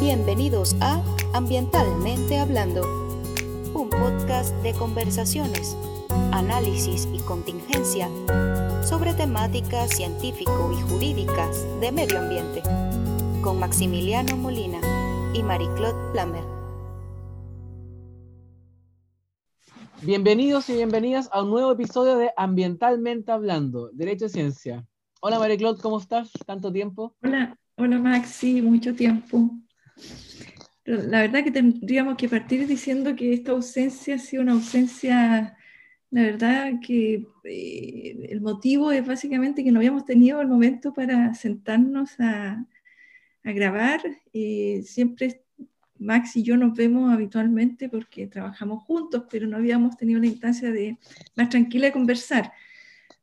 Bienvenidos a Ambientalmente Hablando, un podcast de conversaciones, análisis y contingencia sobre temáticas científico y jurídicas de medio ambiente, con Maximiliano Molina y Marie-Claude Plamer. Bienvenidos y bienvenidas a un nuevo episodio de Ambientalmente Hablando, Derecho y Ciencia. Hola Marie-Claude, ¿cómo estás? ¿Tanto tiempo? Hola, hola Maxi, mucho tiempo. La verdad que tendríamos que partir diciendo que esta ausencia ha sido una ausencia, la verdad que eh, el motivo es básicamente que no habíamos tenido el momento para sentarnos a, grabar. Eh, siempre Max y yo nos vemos habitualmente porque trabajamos juntos, pero no habíamos tenido la instancia de más tranquila de conversar.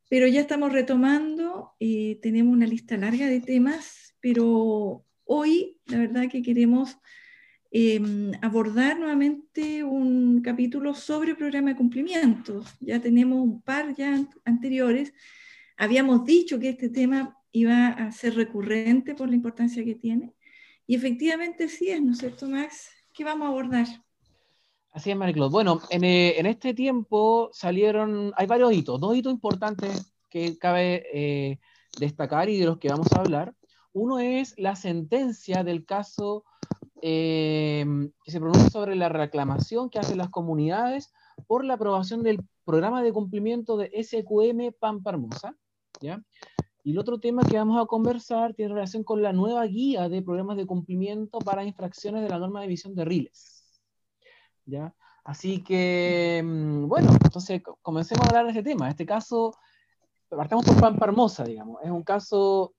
Pero ya estamos retomando, eh, tenemos una lista larga de temas, pero hoy la verdad que queremos Em, abordar nuevamente un capítulo sobre programa de cumplimiento. Ya tenemos un par ya anteriores. Habíamos dicho que este tema iba a ser recurrente por la importancia que tiene. Y efectivamente sí es, ¿no es cierto, Max? ¿Qué vamos a abordar? Así es, Mariclo. Bueno, en, eh, en, este tiempo salieron, hay varios hitos, dos hitos importantes que cabe eh, destacar y de los que vamos a hablar. Uno es la sentencia del caso Em, que se pronuncia sobre la reclamación que hacen las comunidades por la aprobación del programa de cumplimiento de SQM Pampa Hermosa. ¿ya? Y el otro tema que vamos a conversar tiene relación con la nueva guía de programas de cumplimiento para infracciones de la norma de emisión de riles. ¿ya? Así que, em, bueno, entonces comencemos a hablar de este tema. Este caso, partamos por Pampa Hermosa, digamos. Es un caso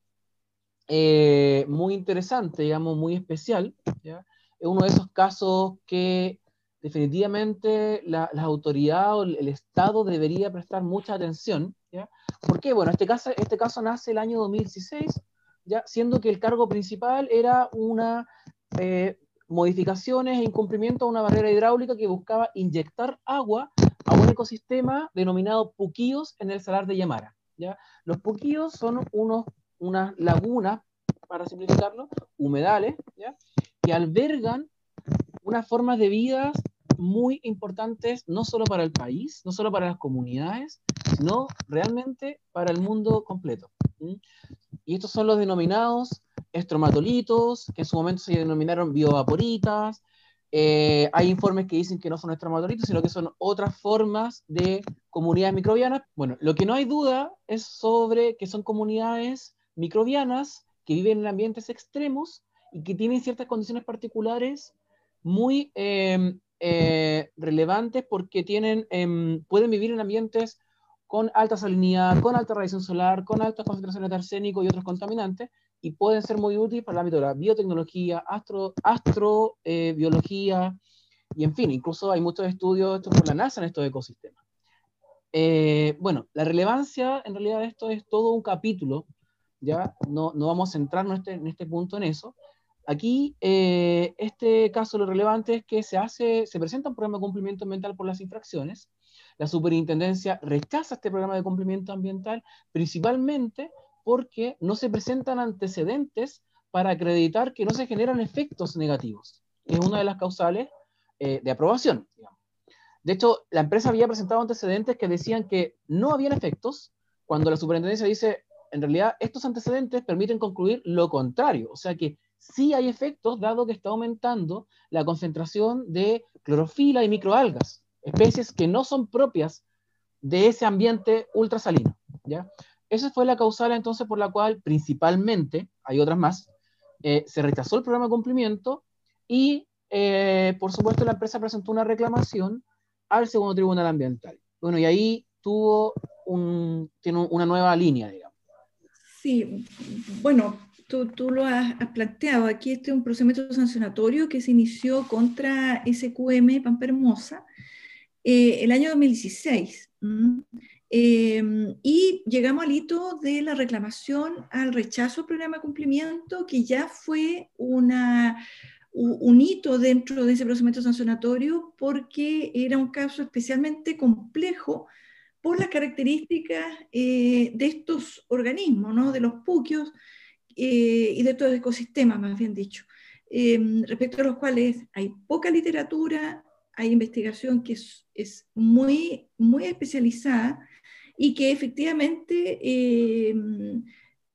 eh, muy interesante, digamos, muy especial. ¿ya? Es uno de esos casos que definitivamente la, las autoridades o el, Estado debería prestar mucha atención. ¿ya? ¿Por qué? Bueno, este caso, este caso nace el año 2016, ¿ya? siendo que el cargo principal era una eh, modificaciones e incumplimiento a una barrera hidráulica que buscaba inyectar agua a un ecosistema denominado puquíos en el salar de Yamara. ¿ya? Los puquíos son unos unas lagunas, para simplificarlo, humedales, que albergan unas formas de vida muy importantes, no solo para el país, no solo para las comunidades, sino realmente para el mundo completo. Y estos son los denominados estromatolitos, que en su momento se denominaron biovaporitas. Eh, hay informes que dicen que no son estromatolitos, sino que son otras formas de comunidades microbianas. Bueno, lo que no hay duda es sobre que son comunidades microbianas que viven en ambientes extremos y que tienen ciertas condiciones particulares muy em, eh, relevantes porque tienen, em, pueden vivir en ambientes con alta salinidad, con alta radiación solar, con altas concentraciones de arsénico y otros contaminantes, y pueden ser muy útiles para el ámbito de la biotecnología, astrobiología, astro, y en fin, incluso hay muchos estudios hechos por la NASA en estos ecosistemas. Eh, bueno, la relevancia en realidad de esto es todo un capítulo ¿ya? No, no vamos a centrarnos en este punto en eso. Aquí, eh, este caso lo relevante es que se, hace, se presenta un programa de cumplimiento ambiental por las infracciones. La superintendencia rechaza este programa de cumplimiento ambiental principalmente porque no se presentan antecedentes para acreditar que no se generan efectos negativos, es una de las causales eh, de aprobación. De hecho, la empresa había presentado antecedentes que decían que no habían efectos, cuando la superintendencia dice en realidad estos antecedentes permiten concluir lo contrario, o sea que sí hay efectos dado que está aumentando la concentración de clorofila y microalgas, especies que no son propias de ese ambiente ultrasalino. ¿ya? Esa fue la causal entonces por la cual principalmente, hay otras más, eh, se rechazó el programa de cumplimiento y eh, por supuesto la empresa presentó una reclamación al segundo tribunal ambiental. Bueno, y ahí tuvo un, tiene una nueva línea, digamos. Sí, bueno, tú, tú lo has, planteado. Aquí este es un procedimiento sancionatorio que se inició contra SQM Pampa eh, el año 2016. Em, y llegamos al hito de la reclamación al rechazo del programa de cumplimiento, que ya fue una, un hito dentro de ese procedimiento sancionatorio porque era un caso especialmente complejo por las características eh, de estos organismos, ¿no? de los puquios eh, y de estos ecosistemas, más bien dicho. em, respecto a los cuales hay poca literatura, hay investigación que es, es muy, muy especializada y que efectivamente em,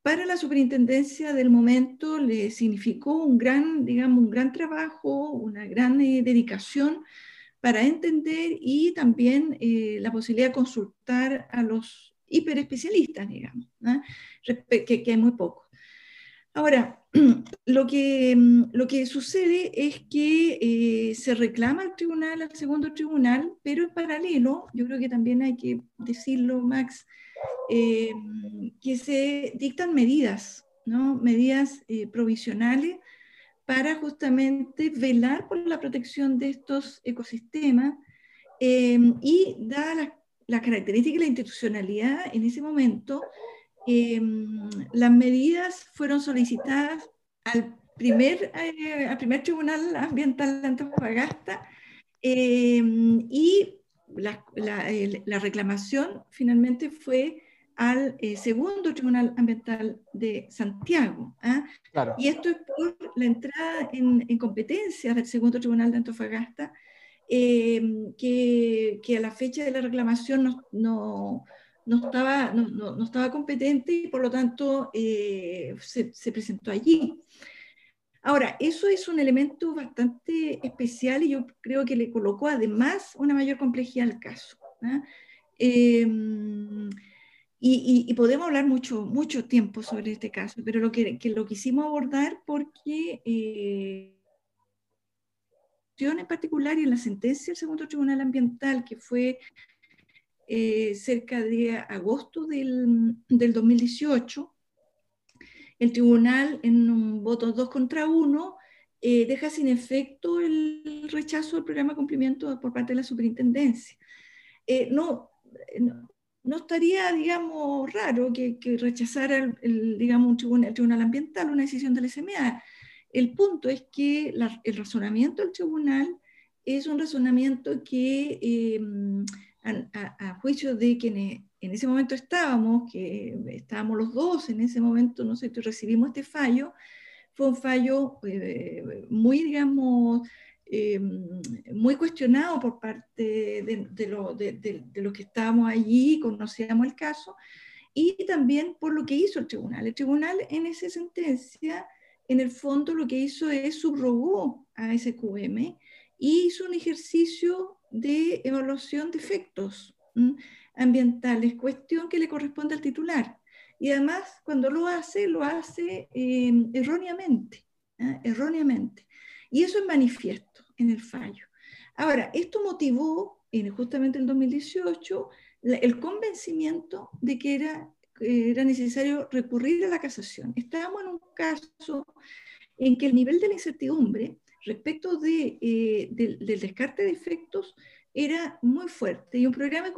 para la superintendencia del momento le significó un gran, digamos, un gran trabajo, una gran eh, dedicación para entender y también eh, la posibilidad de consultar a los hiperespecialistas, digamos, que, hay muy pocos. Ahora, lo que, mm, lo que sucede es que eh, se reclama al tribunal, al segundo tribunal, pero en paralelo, yo creo que también hay que decirlo, Max, eh, que se dictan medidas, ¿no? medidas provisionales para justamente velar por la protección de estos ecosistemas y dada las características de la institucionalidad en ese momento, las medidas fueron solicitadas al primer, eh, al primer Tribunal Ambiental de Antofagasta y la, la, reclamación finalmente fue al eh, segundo Tribunal Ambiental de Santiago. ¿ah? Y esto es por la entrada en, en competencias del segundo Tribunal de Antofagasta, em, que, que, a la fecha de la reclamación no, no, no, estaba, no, no, estaba competente y por lo tanto eh, se, se presentó allí. Ahora, eso es un elemento bastante especial y yo creo que le colocó además una mayor complejidad al caso. ¿ah? Y, podemos hablar mucho, mucho tiempo sobre este caso, pero lo que, lo quisimos abordar porque eh, en particular y en la sentencia del segundo tribunal ambiental que fue eh, cerca de agosto del, del 2018 el tribunal, en un voto 2 contra 1, eh, deja sin efecto el rechazo del programa de cumplimiento por parte de la superintendencia. Eh, no, no, estaría, digamos, raro que, rechazara el, digamos, un tribunal, ambiental una decisión del SMA. El punto es que el razonamiento del tribunal es un razonamiento que, eh, a, juicio de quienes en ese momento estábamos, que estábamos los dos en ese momento, no sé, recibimos este fallo, fue un fallo eh, muy, digamos, eh, muy cuestionado por parte de, de, los que estábamos allí, conocíamos el caso, y también por lo que hizo el tribunal. El tribunal en esa sentencia, en el fondo, lo que hizo es subrogó a SQM y hizo un ejercicio de evaluación de efectos ambientales, cuestión que le corresponde al titular. Y además, cuando lo hace, lo hace em, erróneamente, ¿ah? erróneamente. Y eso es manifiesto en el fallo. Ahora, esto motivó en, justamente en 2018 el convencimiento de que era, era necesario recurrir a la casación. Estábamos en un caso en que el nivel de la incertidumbre respecto de, eh, del, del descarte de efectos era muy fuerte y un programa de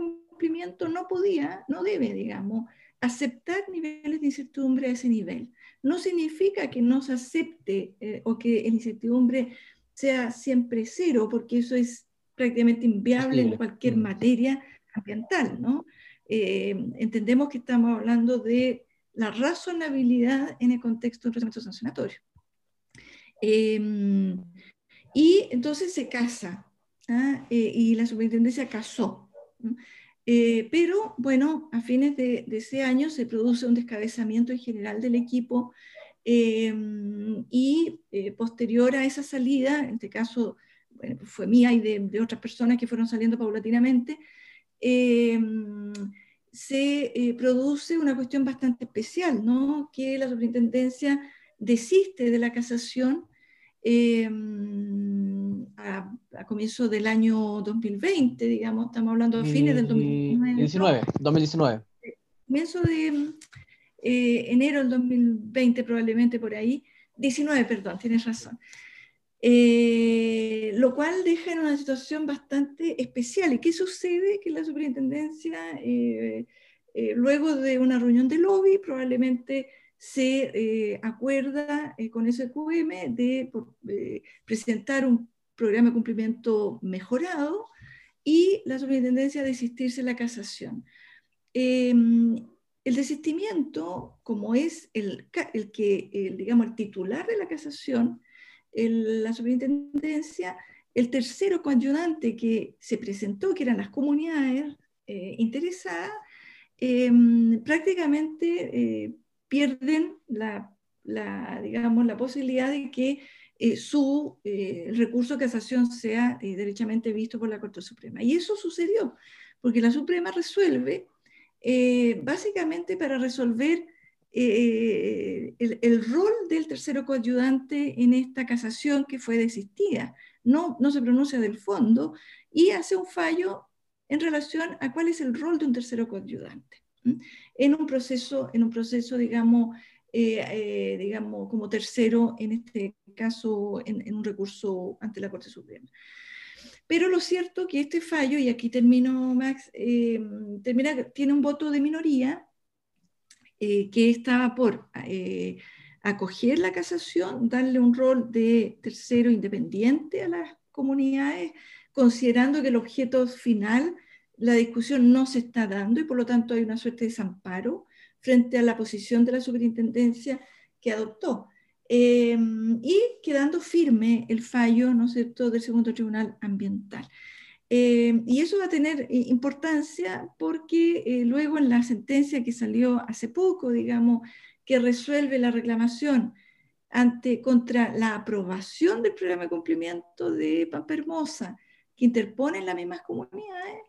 no podía, no debe, digamos, aceptar niveles de incertidumbre a ese nivel. No significa que no se acepte eh, o que la incertidumbre sea siempre cero, porque eso es prácticamente inviable en cualquier mm. materia ambiental, ¿no? Eh, entendemos que estamos hablando de la razonabilidad en el contexto de un procedimiento sancionatorio. Em, y entonces se casa, ¿ah? eh, y la superintendencia casó. Eh, pero bueno, a fines de, ese año se produce un descabezamiento en general del equipo em, y eh, posterior a esa salida, en este caso fue mía y de, otras personas que fueron saliendo paulatinamente, em, se eh, produce una cuestión bastante especial, ¿no? que la superintendencia desiste de la casación em, a, a comienzos del año 2020, digamos, estamos hablando a fines del 2019. 2019. Comienzo de eh, enero del 2020, probablemente por ahí. 19, perdón, tienes razón. Eh, lo cual deja en una situación bastante especial. ¿Y qué sucede? Que la superintendencia, eh, luego de una reunión de lobby, probablemente se acuerda con SQM de presentar un programa de cumplimiento mejorado y la superintendencia de la casación. Em, el desistimiento, como es el, el que, digamos, el titular de la casación, la superintendencia, el tercero coayudante que se presentó, que eran las comunidades eh, interesadas, em, prácticamente eh, pierden la, digamos, la posibilidad de que eh, su recurso de casación sea derechamente visto por la Corte Suprema. Y eso sucedió, porque la Suprema resuelve, básicamente para resolver el, el, rol del tercero coayudante en esta casación que fue desistida no, se pronuncia del fondo y hace un fallo en relación a cuál es el rol de un tercero coadyuvante en un proceso, en un proceso digamos, eh, eh, digamos, como tercero, en este caso, en, un recurso ante la Corte Suprema. Pero lo cierto que este fallo, y aquí termino, Max, eh, termina, tiene un voto de minoría que estaba por acoger la casación, darle un rol de tercero independiente a las comunidades, considerando que el objeto final, la discusión no se está dando y por lo tanto hay una suerte de desamparo frente a la posición de la superintendencia que adoptó. Eh, y quedando firme el fallo ¿no del segundo tribunal ambiental. Eh, y eso va a tener eh, importancia porque luego en la sentencia que salió hace poco, digamos, que resuelve la reclamación ante, contra la aprobación del programa de cumplimiento de Pampa Hermosa, que interponen las mismas comunidades,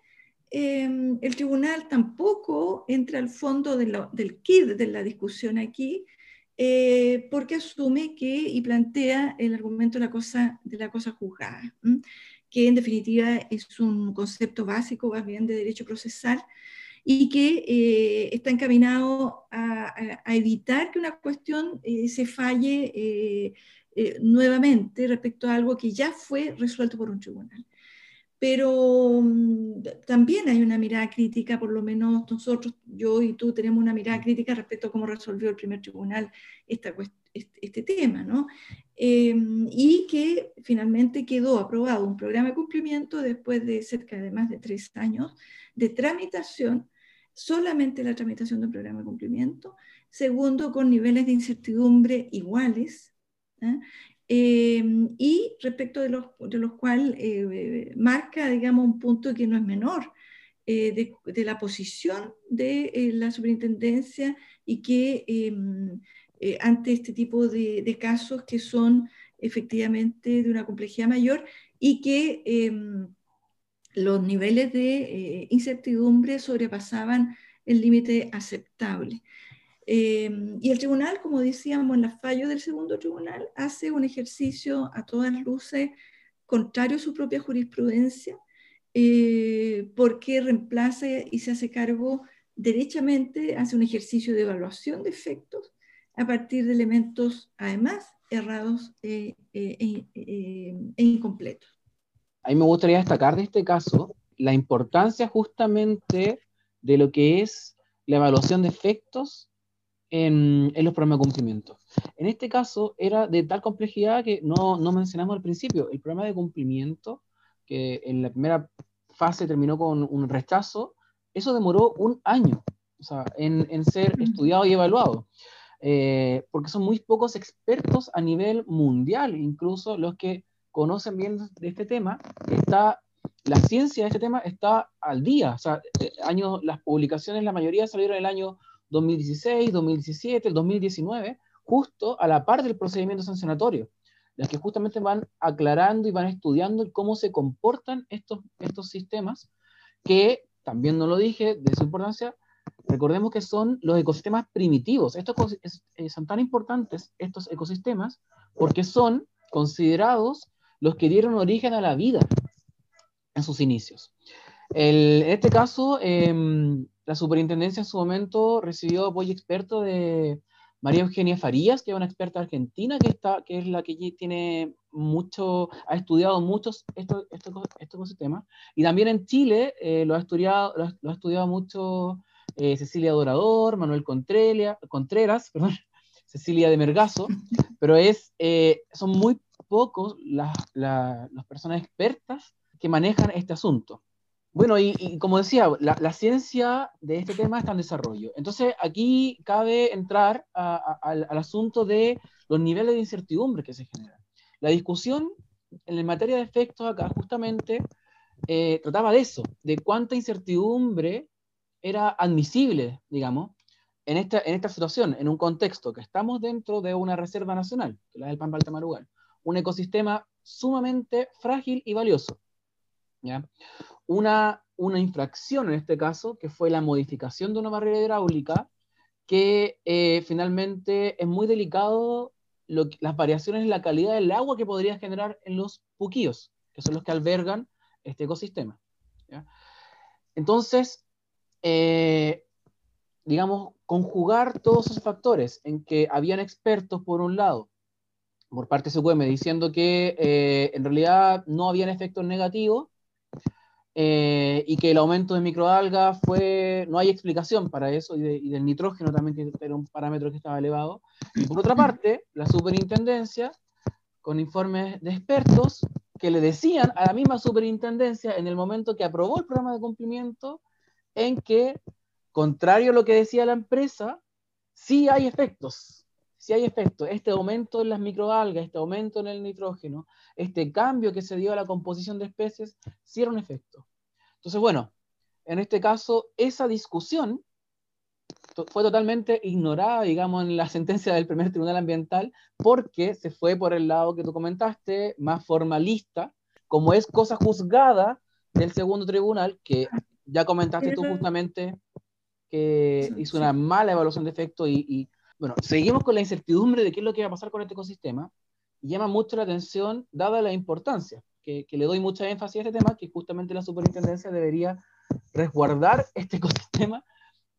em, el tribunal tampoco entra al fondo del KID de la discusión aquí, eh, porque asume que y plantea el argumento de la cosa, de la cosa juzgada, que en definitiva es un concepto básico, más bien de derecho procesal, y que eh, está encaminado a, evitar que una cuestión eh, se falle eh, nuevamente respecto a algo que ya fue resuelto por un tribunal. Pero mm, también hay una mirada crítica, por lo menos nosotros, yo y tú, tenemos una mirada crítica respecto a cómo resolvió el primer tribunal esta, este, este tema, ¿no? Em, y que finalmente quedó aprobado un programa de cumplimiento después de cerca de más de tres años de tramitación solamente la tramitación de un programa de cumplimiento. Segundo, con niveles de incertidumbre iguales. ¿ah? Em, y respecto de los, de los cuales eh, marca, digamos, un punto que no es menor eh, de, la posición de eh, la superintendencia y que em, ante este tipo de, casos que son efectivamente de una complejidad mayor y que em, los niveles de eh, incertidumbre sobrepasaban el límite aceptable. Eh, y el tribunal, como decíamos en la fallo del segundo tribunal, hace un ejercicio a todas luces contrario a su propia jurisprudencia, eh, porque reemplaza y se hace cargo derechamente, hace un ejercicio de evaluación de efectos a partir de elementos, además, errados e incompletos. A mí me gustaría destacar de este caso la importancia justamente de lo que es la evaluación de efectos en, los programas de cumplimiento. En este caso era de tal complejidad que no, no, mencionamos al principio. El programa de cumplimiento, que en la primera fase terminó con un rechazo, eso demoró un año o sea, en, en, ser estudiado y evaluado. Eh, porque son muy pocos expertos a nivel mundial, incluso los que conocen bien de este tema, está, la ciencia de este tema está al día. O sea, eh, años, las publicaciones, la mayoría salieron en el año 2016, 2017, el 2019, justo a la par del procedimiento sancionatorio, las que justamente van aclarando y van estudiando cómo se comportan estos, estos sistemas, que también no lo dije, de su importancia, recordemos que son los ecosistemas primitivos. Estos eh, son tan importantes, estos ecosistemas, porque son considerados los que dieron origen a la vida en sus inicios. en este caso, em, la superintendencia en su momento recibió apoyo experto de María Eugenia Farías, que es una experta argentina, que, está, que es la que tiene mucho, ha estudiado muchos estos, estos, ecosistemas. Y también en Chile eh, lo, ha estudiado, lo, ha estudiado mucho eh, Cecilia Dorador, Manuel Contreras, Contreras perdón, Cecilia de Mergazo, pero es, eh, son muy pocos las, personas expertas que manejan este asunto. Bueno, y, como decía, la, ciencia de este tema está en desarrollo. Entonces, aquí cabe entrar al asunto de los niveles de incertidumbre que se generan. La discusión en materia de efectos acá justamente eh, trataba de eso, de cuánta incertidumbre era admisible, digamos, en esta, esta situación, en un contexto que estamos dentro de una reserva nacional, que es la del Pampa Tamarugal, un ecosistema sumamente frágil y valioso. Una, una infracción en este caso, que fue la modificación de una barrera hidráulica, que eh, finalmente es muy delicado las variaciones en la calidad del agua que podría generar en los puquíos, que son los que albergan este ecosistema. Entonces, eh, digamos, conjugar todos esos factores en que habían expertos, por un lado, por parte de SQM, diciendo que eh, en realidad no habían efectos negativos, eh, y que el aumento de microalgas fue, no hay explicación para eso, y, del nitrógeno también, que era un parámetro que estaba elevado. Y por otra parte, la superintendencia, con informes de expertos, que le decían a la misma superintendencia en el momento que aprobó el programa de cumplimiento, en que, contrario a lo que decía la empresa, sí hay efectos, sí hay efectos. Este aumento en las microalgas, este aumento en el nitrógeno, este cambio que se dio a la composición de especies, sí era un efecto. Entonces, bueno, en este caso, esa discusión fue totalmente ignorada, digamos, en la sentencia del primer tribunal ambiental, porque se fue por el lado que tú comentaste, más formalista, como es cosa juzgada del segundo tribunal, que ya comentaste tú justamente que hizo una mala evaluación de efecto y, bueno, seguimos con la incertidumbre de qué es lo que va a pasar con este ecosistema y llama mucho la atención dada la importancia, que, le doy mucha énfasis a este tema, que justamente la superintendencia debería resguardar este ecosistema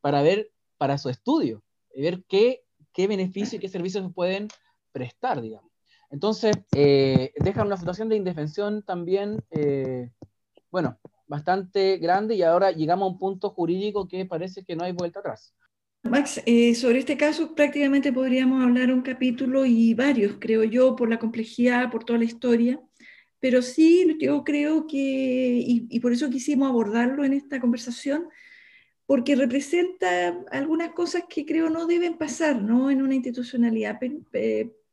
para ver para su estudio, y ver qué, qué y qué servicios se pueden prestar, digamos. Entonces, eh, dejan una situación de indefensión también, eh, bueno, bastante grande y ahora llegamos a un punto jurídico que parece que no hay vuelta atrás. Max, eh, sobre este caso prácticamente podríamos hablar un capítulo y varios, creo yo, por la complejidad, por toda la historia, pero sí yo creo que, y, por eso quisimos abordarlo en esta conversación, porque representa algunas cosas que creo no deben pasar ¿no? en una institucionalidad.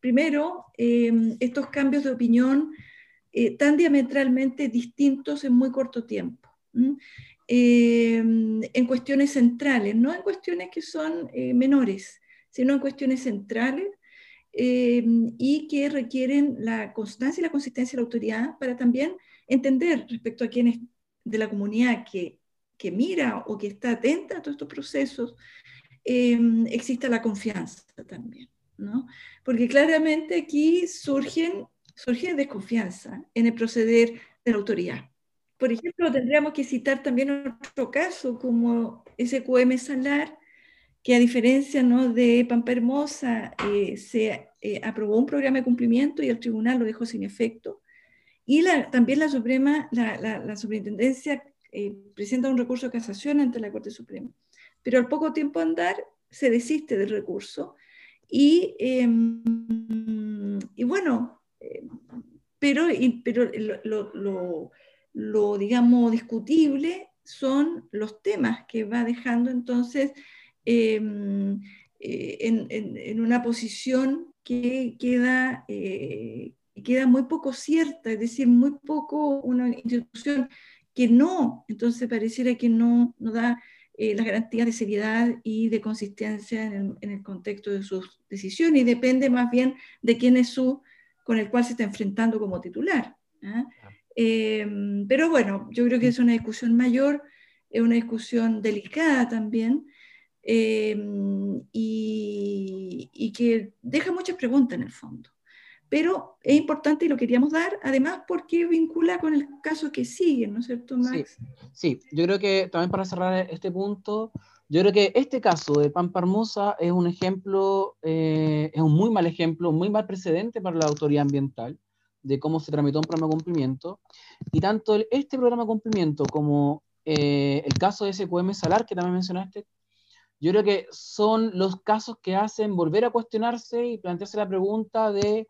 Primero, em, estos cambios de opinión eh, tan diametralmente distintos en muy corto tiempo, em, en cuestiones centrales, no en cuestiones que son eh, menores, sino en cuestiones centrales em, y que requieren la constancia y la consistencia de la autoridad para también entender respecto a quienes de la comunidad que que mira o que está atenta a todos estos procesos, eh, exista la confianza también, ¿no? Porque claramente aquí surgen, surge desconfianza en el proceder de la autoridad. Por ejemplo, tendríamos que citar también otro caso como SQM Salar, que a diferencia ¿no? de Pampa Hermosa, eh, se eh, aprobó un programa de cumplimiento y el tribunal lo dejó sin efecto. Y la, también la Suprema, la, la, la Superintendencia eh, presenta un recurso de casación ante la Corte Suprema. Pero al poco tiempo andar se desiste del recurso y, em, y bueno, eh, pero, pero lo, lo, digamos, discutible son los temas que va dejando entonces em, eh, en, en, una posición que queda, queda muy poco cierta, es decir, muy poco una institución que no, entonces pareciera que no, no da eh, las garantías de seriedad y de consistencia en el, contexto de sus decisiones y depende más bien de quién es su con el cual se está enfrentando como titular. ¿ah? Eh, pero bueno, yo creo que es una discusión mayor, es una discusión delicada también eh, y, y que deja muchas preguntas en el fondo pero es importante y lo queríamos dar, además porque vincula con el caso que sigue, ¿no es cierto, Max? Sí, yo creo que también para cerrar este punto, yo creo que este caso de Pampa Hermosa es un ejemplo, eh, es un muy mal ejemplo, muy mal precedente para la autoridad ambiental de cómo se tramitó un programa de cumplimiento, y tanto este programa de cumplimiento como eh, el caso de SQM Salar, que también mencionaste, yo creo que son los casos que hacen volver a cuestionarse y plantearse la pregunta de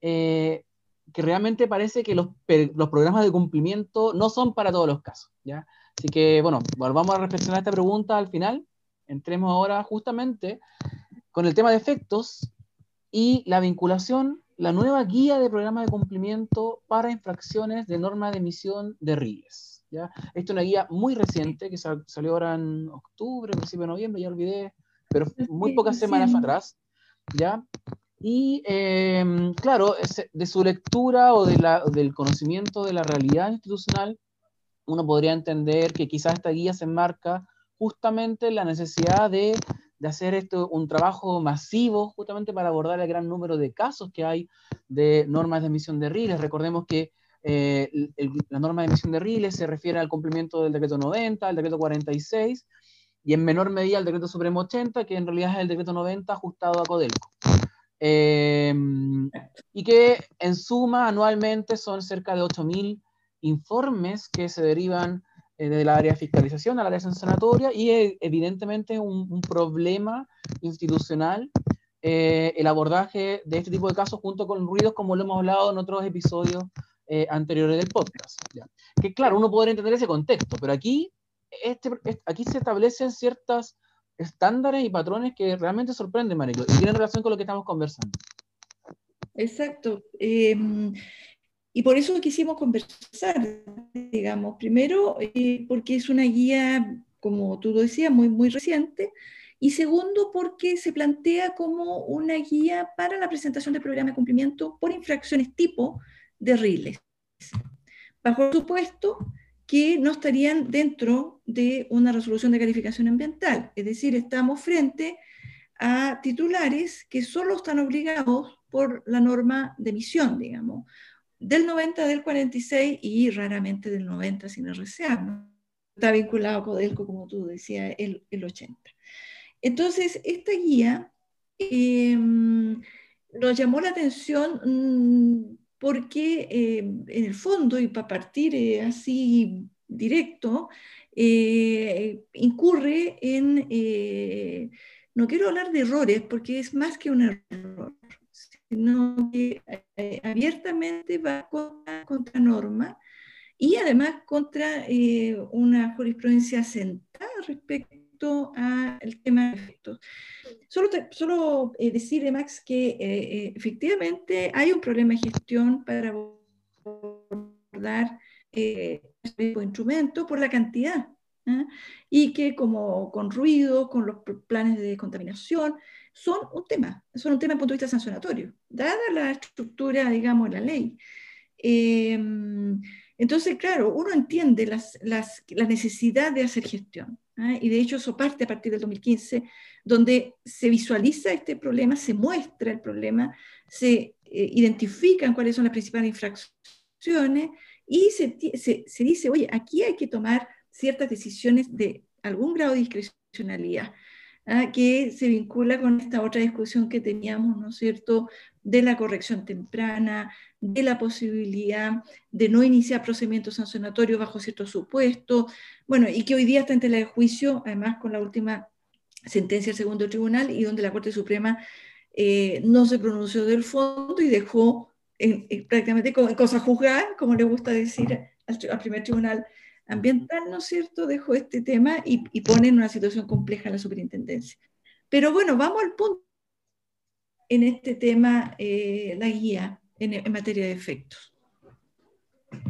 eh, que realmente parece que los, los, programas de cumplimiento no son para todos los casos. ¿ya? Así que, bueno, volvamos a reflexionar esta pregunta al final. Entremos ahora justamente con el tema de efectos y la vinculación la nueva guía de programa de cumplimiento para infracciones de norma de emisión de RILES. ¿ya? Esta es una guía muy reciente que salió ahora en octubre, principio de noviembre, ya olvidé, pero muy pocas semanas atrás. ¿ya? Y em, claro, de su lectura o de la, del conocimiento de la realidad institucional, uno podría entender que quizás esta guía se enmarca justamente en la necesidad de de hacer esto un trabajo masivo justamente para abordar el gran número de casos que hay de normas de emisión de riles. Recordemos que eh, la norma de emisión de riles se refiere al cumplimiento del decreto 90, al decreto 46 y en menor medida al decreto supremo 80, que en realidad es el decreto 90 ajustado a Codelco. Eh, y que en suma anualmente son cerca de 8.000 informes que se derivan eh, de la área de fiscalización a la área sancionatoria y eh, evidentemente un, problema institucional eh, el abordaje de este tipo de casos junto con ruidos como lo hemos hablado en otros episodios anteriores del podcast. Que claro, uno podría entender ese contexto, pero aquí, este, aquí se establecen ciertos estándares y patrones que realmente sorprenden, Marico, y tienen relación con lo que estamos conversando. Exacto. Y por eso quisimos conversar, digamos, primero eh, porque es una guía, como tú lo decías, muy, muy reciente, y segundo porque se plantea como una guía para la presentación de programa de cumplimiento por infracciones tipo de RILES, bajo supuesto que no estarían dentro de una resolución de calificación ambiental, es decir, estamos frente a titulares que solo están obligados por la norma de emisión, digamos, del 90, del 46 y raramente del 90 sin RCA. ¿no? Está vinculado a Codelco, como tú decías, el, el 80. Entonces, esta guía em, nos llamó la atención mm, porque em, en el fondo, y para partir eh, así directo, eh, incurre en, eh, no quiero hablar de errores, porque es más que un error, sino que eh, abiertamente va contra, norma y además contra eh, una jurisprudencia sentada respecto al tema de efectos. Solo, solo eh, decirle, Max, que efectivamente hay un problema de gestión para abordar este tipo de instrumento por la cantidad. ¿ah? Y que como con ruido, con los planes de contaminación, son un tema, son un tema desde el punto de vista sancionatorio, dada la estructura, digamos, de la ley. Em, entonces, claro, uno entiende las, las, la necesidad de hacer gestión. ¿ah? Y de hecho eso parte a partir del 2015, donde se visualiza este problema, se muestra el problema, se eh, identifican cuáles son las principales infracciones y se, se, se dice, oye, aquí hay que tomar ciertas decisiones de algún grado de discrecionalidad. ¿Ah? que se vincula con esta otra discusión que teníamos, ¿no es cierto?, de la corrección temprana, de la posibilidad de no iniciar procedimientos sancionatorios bajo ciertos supuestos, bueno, y que hoy día está en tela de juicio, además con la última sentencia del segundo tribunal y donde la Corte Suprema eh, no se pronunció del fondo y dejó en, prácticamente cosa juzgada, como le gusta decir al, al primer tribunal ambiental, ¿no es cierto?, dejó este tema y, pone en una situación compleja la superintendencia. Pero bueno, vamos al punto en este tema, eh, la guía en, materia de efectos.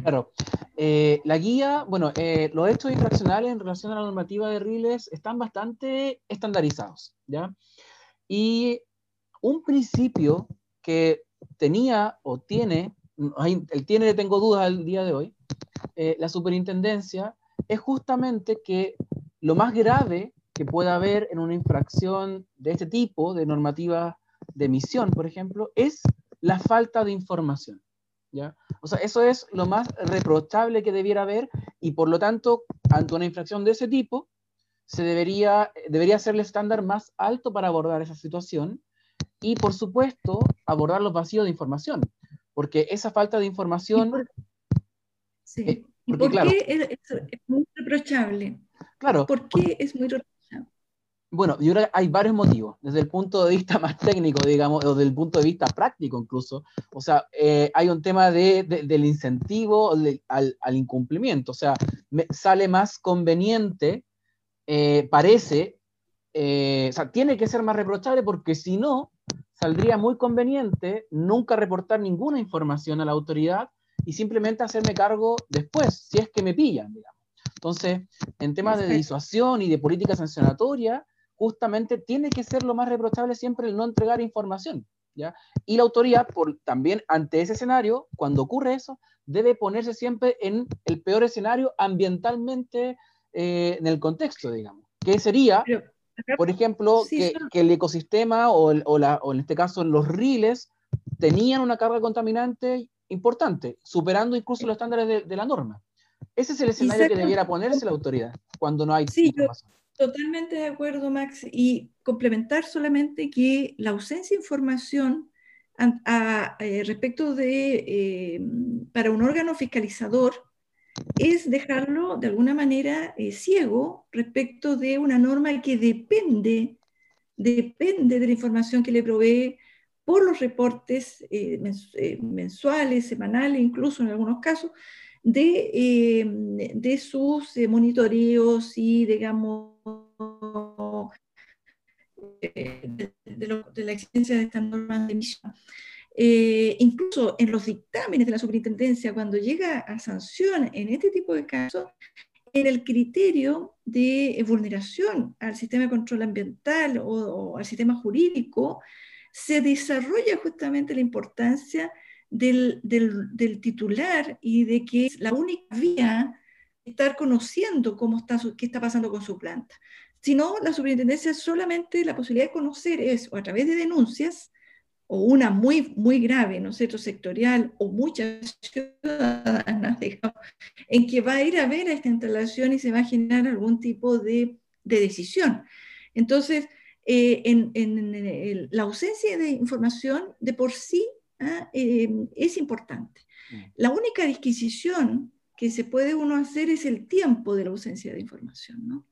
Claro. Eh, la guía, bueno, eh, los hechos infraccionales en relación a la normativa de RILES están bastante estandarizados, ¿ya? Y un principio que tenía o tiene, el tiene, tengo dudas al día de hoy, eh, la superintendencia es justamente que lo más grave que pueda haber en una infracción de este tipo, de normativa de emisión, por ejemplo, es la falta de información. ¿ya? O sea, eso es lo más reprochable que debiera haber y por lo tanto, ante una infracción de ese tipo, se debería, debería ser el estándar más alto para abordar esa situación y, por supuesto, abordar los vacíos de información, porque esa falta de información... Sí. Eh, ¿Y por qué es, muy reprochable? Claro. ¿Por qué es muy reprochable? Bueno, yo creo que hay varios motivos, desde el punto de vista más técnico, digamos, o desde el punto de vista práctico incluso. O sea, eh, hay un tema de, del incentivo al, al, incumplimiento. O sea, me, sale más conveniente, eh, parece, o sea, tiene que ser más reprochable porque si no, saldría muy conveniente nunca reportar ninguna información a la autoridad y simplemente hacerme cargo después, si es que me pillan, digamos. Entonces, en temas de disuasión y de política sancionatoria, justamente tiene que ser lo más reprochable siempre el no entregar información. ¿ya? Y la autoridad, por, también ante ese escenario, cuando ocurre eso, debe ponerse siempre en el peor escenario ambientalmente eh, en el contexto, digamos. ¿Qué sería, por ejemplo, que, el ecosistema o, o, en este caso los riles tenían una carga contaminante importante, superando incluso los estándares de, la norma. Ese es el escenario que debiera ponerse la autoridad cuando no hay sí, totalmente de acuerdo, Max. Y complementar solamente que la ausencia de información eh, respecto de, eh, para un órgano fiscalizador, es dejarlo de alguna manera eh, ciego respecto de una norma que depende, depende de la información que le provee por los reportes eh, eh, mensuales, semanales, incluso en algunos casos, de, de sus monitoreos y, digamos, de, la existencia de estas normas de emisión. Eh, incluso en los dictámenes de la superintendencia, cuando llega a sanción en este tipo de casos, en el criterio de vulneración al sistema de control ambiental o, al sistema jurídico, se desarrolla justamente la importancia del, del, titular y de que es la única vía estar conociendo cómo está qué está pasando con su planta. Si no, la superintendencia solamente la posibilidad de conocer es a través de denuncias o una muy, muy grave, ¿no es sectorial, o muchas ciudadanas, digamos, en que va a ir a ver a esta instalación y se va a generar algún tipo de, de decisión. Entonces, eh, en, en, la ausencia de información de por sí eh, es importante. Mm. La única disquisición que se puede uno hacer es el tiempo de la ausencia de información. ¿no?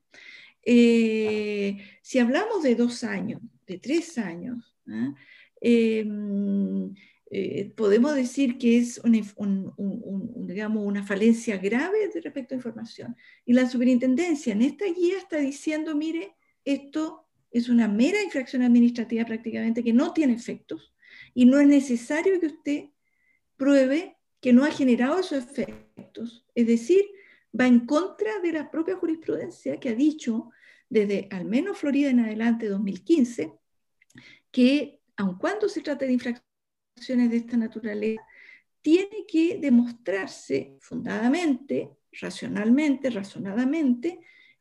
Eh, si hablamos de dos años, de tres años, ¿ah? Em, eh, podemos decir que es una, digamos, una falencia grave respecto a información. Y la superintendencia en esta guía está diciendo, mire, esto es una mera infracción administrativa prácticamente que no tiene efectos y no es necesario que usted pruebe que no ha generado esos efectos. Es decir, va en contra de la propia jurisprudencia que ha dicho desde al menos Florida en adelante 2015 que aun cuando se trate de infracciones de esta naturaleza, tiene que demostrarse fundadamente, racionalmente, razonadamente,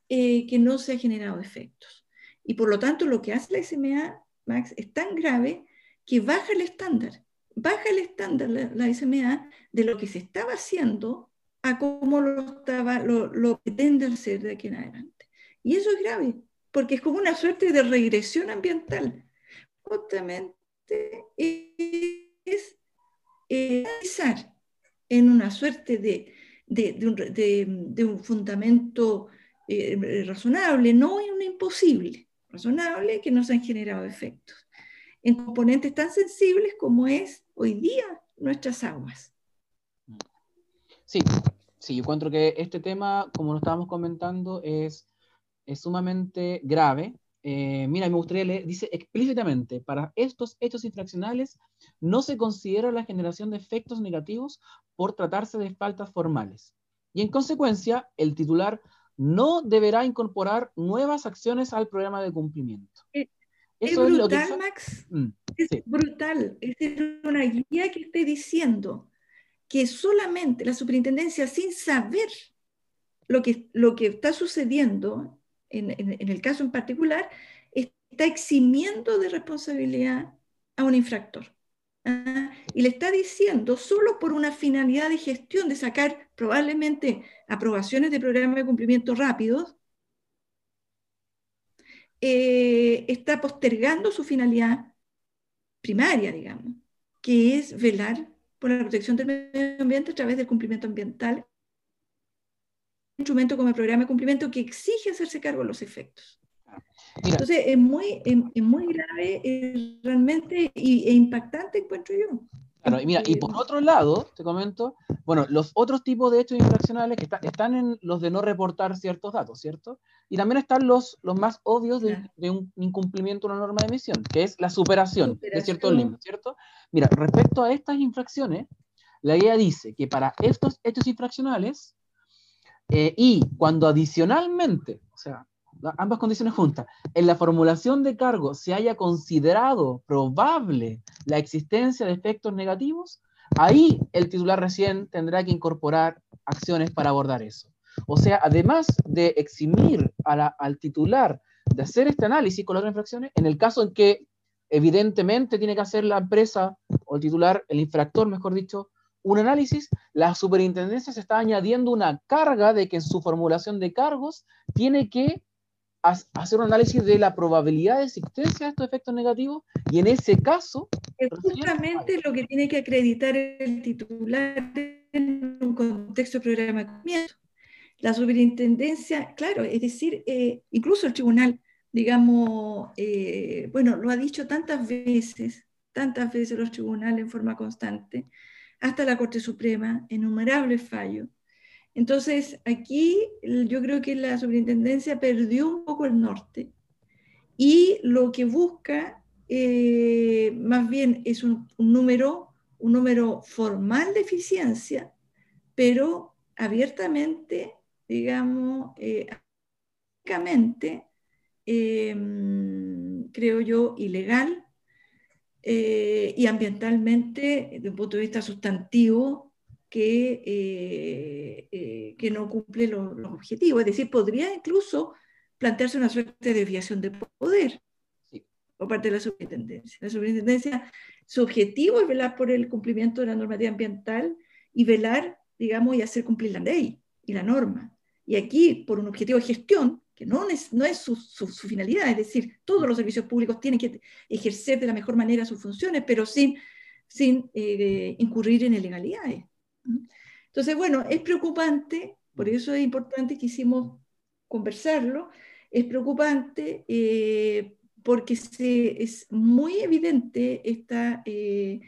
eh, que no se ha generado efectos. Y por lo tanto, lo que hace la SMA, Max, es tan grave que baja el estándar, baja el estándar la, SMA de lo que se estaba haciendo a cómo lo, estaba, lo, pretende hacer de aquí en adelante. Y eso es grave, porque es como una suerte de regresión ambiental justamente es pensar en una suerte de, de, un, fundamento eh, razonable, no en un imposible, razonable que nos han generado efectos en componentes tan sensibles como es hoy día nuestras aguas. Sí, sí, yo encuentro que este tema, como lo estábamos comentando, es, es sumamente grave eh, mira, me gustaría leer, dice explícitamente, para estos hechos infraccionales no se considera la generación de efectos negativos por tratarse de faltas formales. Y en consecuencia, el titular no deberá incorporar nuevas acciones al programa de cumplimiento. Eh, es, brutal, Max. Mm, es brutal. Es una guía que esté diciendo que solamente la superintendencia, sin saber lo que, lo que está sucediendo en, el caso en particular, está eximiendo de responsabilidad a un infractor. Y le está diciendo, solo por una finalidad de gestión, de sacar probablemente aprobaciones de programas de cumplimiento rápidos, eh, está postergando su finalidad primaria, digamos, que es velar por la protección del medio ambiente a través del cumplimiento ambiental instrumento como el programa de cumplimiento que exige hacerse cargo de los efectos. Entonces, es muy, es, muy grave realmente y, e impactante, encuentro yo. Claro, y mira, y por otro lado, te comento, bueno, los otros tipos de hechos infraccionales que están en los de no reportar ciertos datos, ¿cierto? Y también están los, los más obvios de, un incumplimiento de una norma de emisión, que es la superación, de ciertos límites, ¿cierto? Mira, respecto a estas infracciones, la guía dice que para estos hechos infraccionales, eh, y cuando adicionalmente, o sea, ambas condiciones juntas, en la formulación de cargo se haya considerado probable la existencia de efectos negativos, ahí el titular recién tendrá que incorporar acciones para abordar eso. O sea, además de eximir al titular de hacer este análisis con las infracciones, en el caso en que evidentemente tiene que hacer la empresa o el titular, el infractor, mejor dicho, un análisis, la superintendencia se está añadiendo una carga de que en su formulación de cargos tiene que hacer un análisis de la probabilidad de existencia de estos efectos negativos y en ese caso... Es justamente lo que tiene que acreditar el titular en un contexto de programa La superintendencia, claro, es decir, eh, incluso el tribunal, digamos, eh, bueno, lo ha dicho tantas veces, tantas veces los tribunales en forma constante, hasta la Corte Suprema, innumerables fallos, entonces, aquí yo creo que la superintendencia perdió un poco el norte y lo que busca eh, más bien es un, número, un número formal de eficiencia, pero abiertamente, digamos, eh, em, creo yo, ilegal eh, y ambientalmente, desde un punto de vista sustantivo, que, eh, eh, que no cumple los, objetivos. Es decir, podría incluso plantearse una suerte de desviación de poder por parte de la superintendencia. La superintendencia, su objetivo es velar por el cumplimiento de la normativa ambiental y velar, digamos, y hacer cumplir la ley y la norma. Y aquí, por un objetivo de gestión, que no es, no es su, su, finalidad, es decir, todos los servicios públicos tienen que ejercer de la mejor manera sus funciones, pero sin, sin eh, incurrir en ilegalidades. Entonces, bueno, es preocupante, por mm. eso es importante que hicimos conversarlo, es preocupante eh, porque se, es muy evidente esta, eh,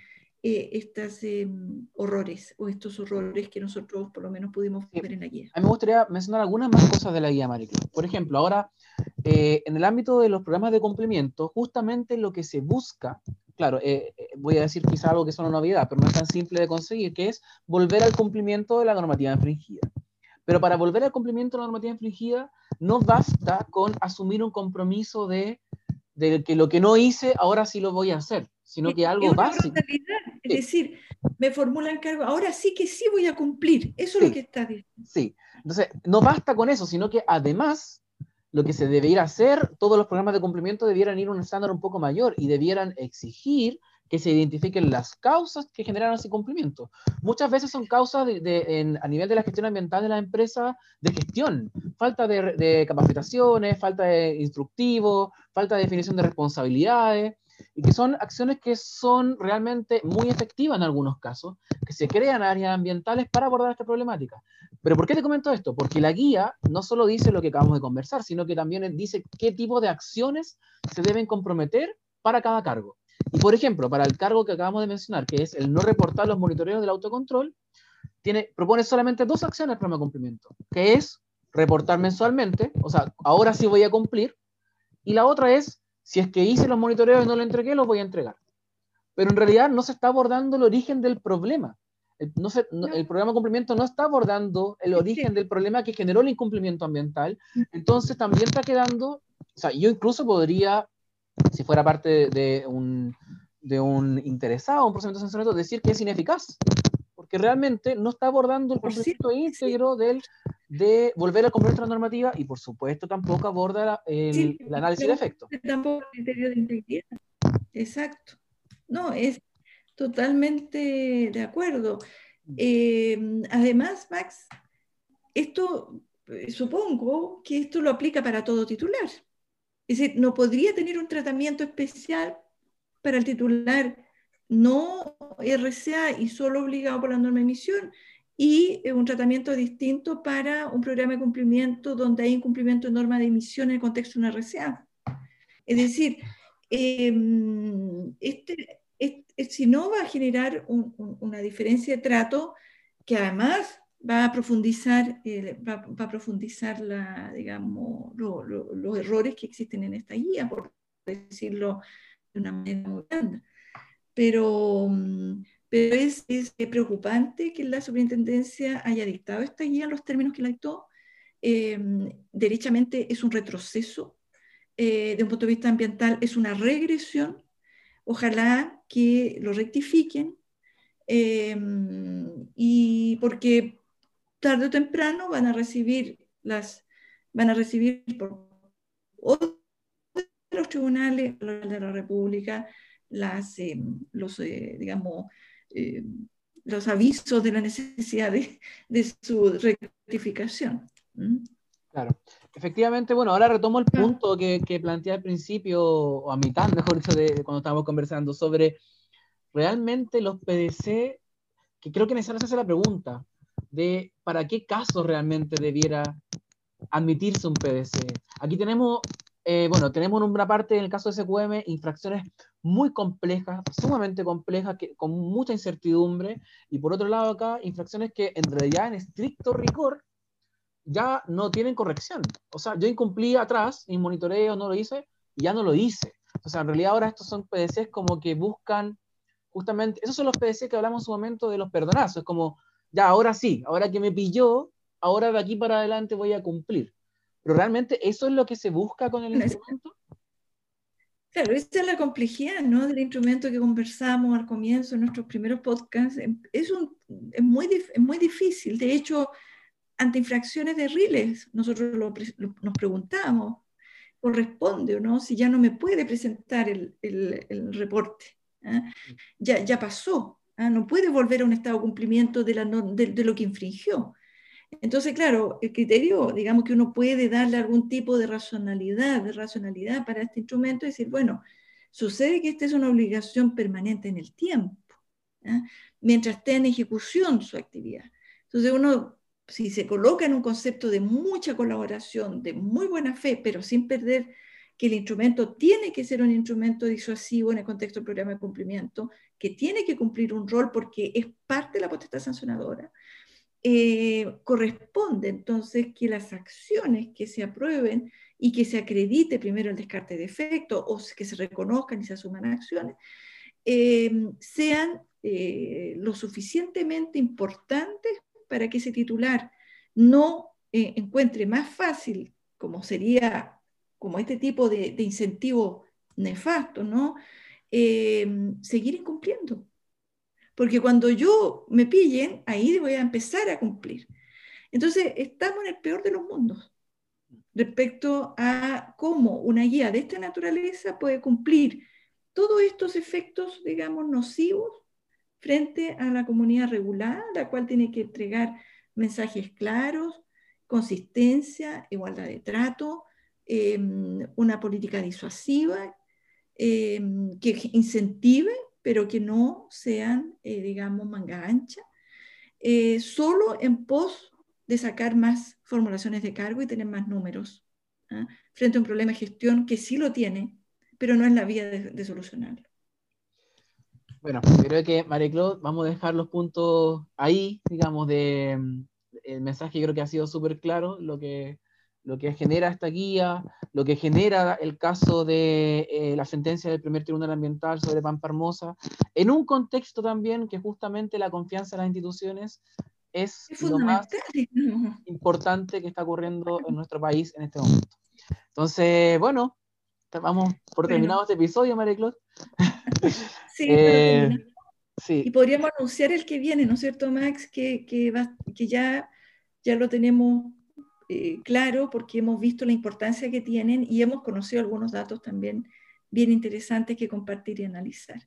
eh, estos em, horrores o estos horrores que nosotros por lo menos pudimos ver en la guía. A mí me gustaría mencionar algunas más cosas de la guía, Maricruz. Por ejemplo, ahora, en el ámbito de los programas de cumplimiento, justamente lo que se busca claro, eh, eh, voy a decir quizá algo que es una novedad, pero no es tan simple de conseguir, que es volver al cumplimiento de la normativa infringida. Pero para volver al cumplimiento de la normativa infringida, no basta con asumir un compromiso de, que lo que no hice, ahora sí lo voy a hacer, sino que algo básico. Es decir, me formulan cargo, ahora sí que sí voy a cumplir. Eso es lo que está diciendo. Sí, entonces no basta con eso, sino que además lo que se debería hacer, todos los programas de cumplimiento debieran ir a un estándar un poco mayor y debieran exigir que se identifiquen las causas que generan ese cumplimiento. Muchas veces son causas de, a nivel de la gestión ambiental de la empresa de gestión, falta de, de capacitaciones, falta de instructivos, falta de definición de responsabilidades, y que son acciones que son realmente muy efectivas en algunos casos, que se crean áreas ambientales para abordar esta problemática. Pero ¿por qué te comento esto? Porque la guía no solo dice lo que acabamos de conversar, sino que también dice qué tipo de acciones se deben comprometer para cada cargo. Y por ejemplo, para el cargo que acabamos de mencionar, que es el no reportar los monitoreos del autocontrol, tiene, propone solamente dos acciones para el cumplimiento, que es reportar mensualmente, o sea, ahora sí voy a cumplir, y la otra es si es que hice los monitoreos y no lo entregué, los voy a entregar. Pero en realidad no se está abordando el origen del problema. El, no el programa de cumplimiento no está abordando el origen del problema que generó el incumplimiento ambiental. Entonces también está quedando, o sea, yo incluso podría, si fuera parte de, un, de un interesado, un procedimiento de sancionamiento, decir que es ineficaz porque realmente no está abordando el concepto íntegro del, de volver a cumplir otra normativa y por supuesto tampoco aborda el, análisis de efecto. Tampoco el criterio de integridad. Exacto. No, es totalmente de acuerdo. Mm. Eh, además, Max, esto eh, supongo que esto lo aplica para todo titular. Es decir, no podría tener un tratamiento especial para el titular no RCA y solo obligado por la norma de emisión, y eh, un tratamiento distinto para un programa de cumplimiento donde hay incumplimiento de norma de emisión en el contexto de una RCA. Es decir, em, este, si no va a generar una diferencia de trato que además va a profundizar, eh, va, a profundizar la, digamos, los errores que existen en esta guía, por decirlo de una manera muy grande. Pero, mm, pero es, es, preocupante que la superintendencia haya dictado esta guía en los términos que la dictó. Eh, derechamente es un retroceso, eh, de un punto de vista ambiental es una regresión. Ojalá que lo rectifiquen. Eh, y porque tarde o temprano van a recibir las van a recibir por los tribunales de la República las, eh, los, digamos, eh, los avisos de la necesidad de, de su rectificación. Claro, efectivamente, bueno, ahora retomo el punto que, que planteé al principio, o a mitad, mejor dicho, de cuando estábamos conversando, sobre realmente los PDC, que creo que necesitamos hacer la pregunta, de para qué caso realmente debiera admitirse un PDC. Aquí tenemos, eh, bueno, tenemos en una parte, en el caso de SQM, infracciones muy complejas, sumamente complejas, que, con mucha incertidumbre, y por otro lado acá, infracciones que en realidad en estricto rigor ya no tienen corrección. O sea, yo incumplí atrás, mi monitoreo no lo hice, y ya no lo hice. O sea, en realidad ahora estos son PDCs como que buscan justamente, esos son los PDC que hablamos en su momento de los perdonazos, es como ya, ahora sí, ahora que me pilló, ahora de aquí para adelante voy a cumplir. Pero realmente eso es lo que se busca con el instrumento. Claro, esta es la complejidad ¿no? del instrumento que conversamos al comienzo en nuestros primeros podcasts. Es, un, es, muy, es muy difícil. De hecho, ante infracciones de riles, nosotros nos preguntamos, ¿corresponde o no? Si ya no me puede presentar el, el, el reporte. ¿ah? Ya, ya pasó. ¿ah? no puede volver a un estado de cumplimiento de, lo que infringió. Entonces, claro, el criterio, digamos que uno puede darle algún tipo de racionalidad, de racionalidad para este instrumento y decir, bueno, sucede que esta es una obligación permanente en el tiempo, ¿ah? mientras esté en ejecución su actividad. Entonces, uno, si se coloca en un concepto de mucha colaboración, de muy buena fe, pero sin perder que el instrumento tiene que ser un instrumento disuasivo en el contexto del programa de cumplimiento, que tiene que cumplir un rol porque es parte de la potestad sancionadora, eh, corresponde entonces que las acciones que se aprueben y que se acredite primero el descarte de efecto o que se reconozcan y se asuman acciones, eh, sean eh, lo suficientemente importantes para que ese titular no encuentre más fácil, como sería como este tipo de, incentivo nefasto, ¿no? Eh, seguir incumpliendo. Porque cuando yo me pillen, ahí voy a empezar a cumplir. Entonces, estamos en el peor de los mundos respecto a cómo una guía de esta naturaleza puede cumplir todos estos efectos, digamos, nocivos frente a la comunidad regulada, la cual tiene que entregar mensajes claros, consistencia, igualdad de trato, Em, una política disuasiva em, que incentive, pero que no sean, eh, digamos, manga ancha, eh, solo en pos de sacar más formulaciones de cargo y tener más números, ¿ah? frente a un problema de gestión que sí lo tiene, pero no es la vía de, solucionarlo. Bueno, creo que, María Claude, vamos a dejar los puntos ahí, digamos, de, el mensaje creo que ha sido súper claro, lo que lo que genera esta guía, lo que genera el caso de eh, la sentencia del primer tribunal ambiental sobre Pampa Hermosa, en un contexto también que justamente la confianza en las instituciones es, lo más importante que está ocurriendo en nuestro país en este momento. Entonces, bueno, vamos por terminado este episodio, María Claude. sí, eh, sí, Y podríamos anunciar el que viene, ¿no es cierto, Max? Que, que, que ya, ya lo tenemos eh, claro porque hemos visto la importancia que tienen y hemos conocido algunos datos también bien interesantes que compartir y analizar.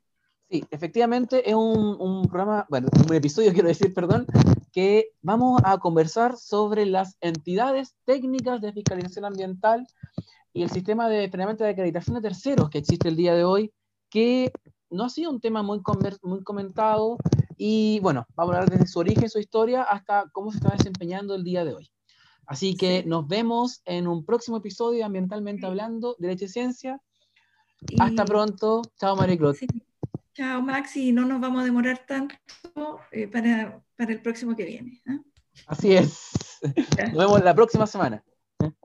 Sí, efectivamente es un, programa, bueno, un episodio quiero decir, perdón, que vamos a conversar sobre las entidades técnicas de fiscalización ambiental y el sistema de de acreditación de terceros que existe el día de hoy, que no ha sido un tema muy, muy comentado y bueno, vamos a hablar desde su origen, su historia, hasta cómo se está desempeñando el día de hoy. Así que nos vemos en un próximo episodio Ambientalmente Hablando, Derecho y Ciencia. Hasta pronto. Chao, María Claude. Chao, Maxi. No nos vamos a demorar tanto eh, para, para, el próximo que viene. ¿eh? Así es. Nos vemos la próxima semana.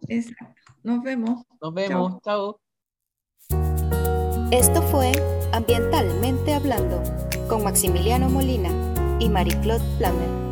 Exacto. Nos vemos. Nos vemos. Chao. Esto fue Ambientalmente Hablando con Maximiliano Molina y Marie-Claude Plammer.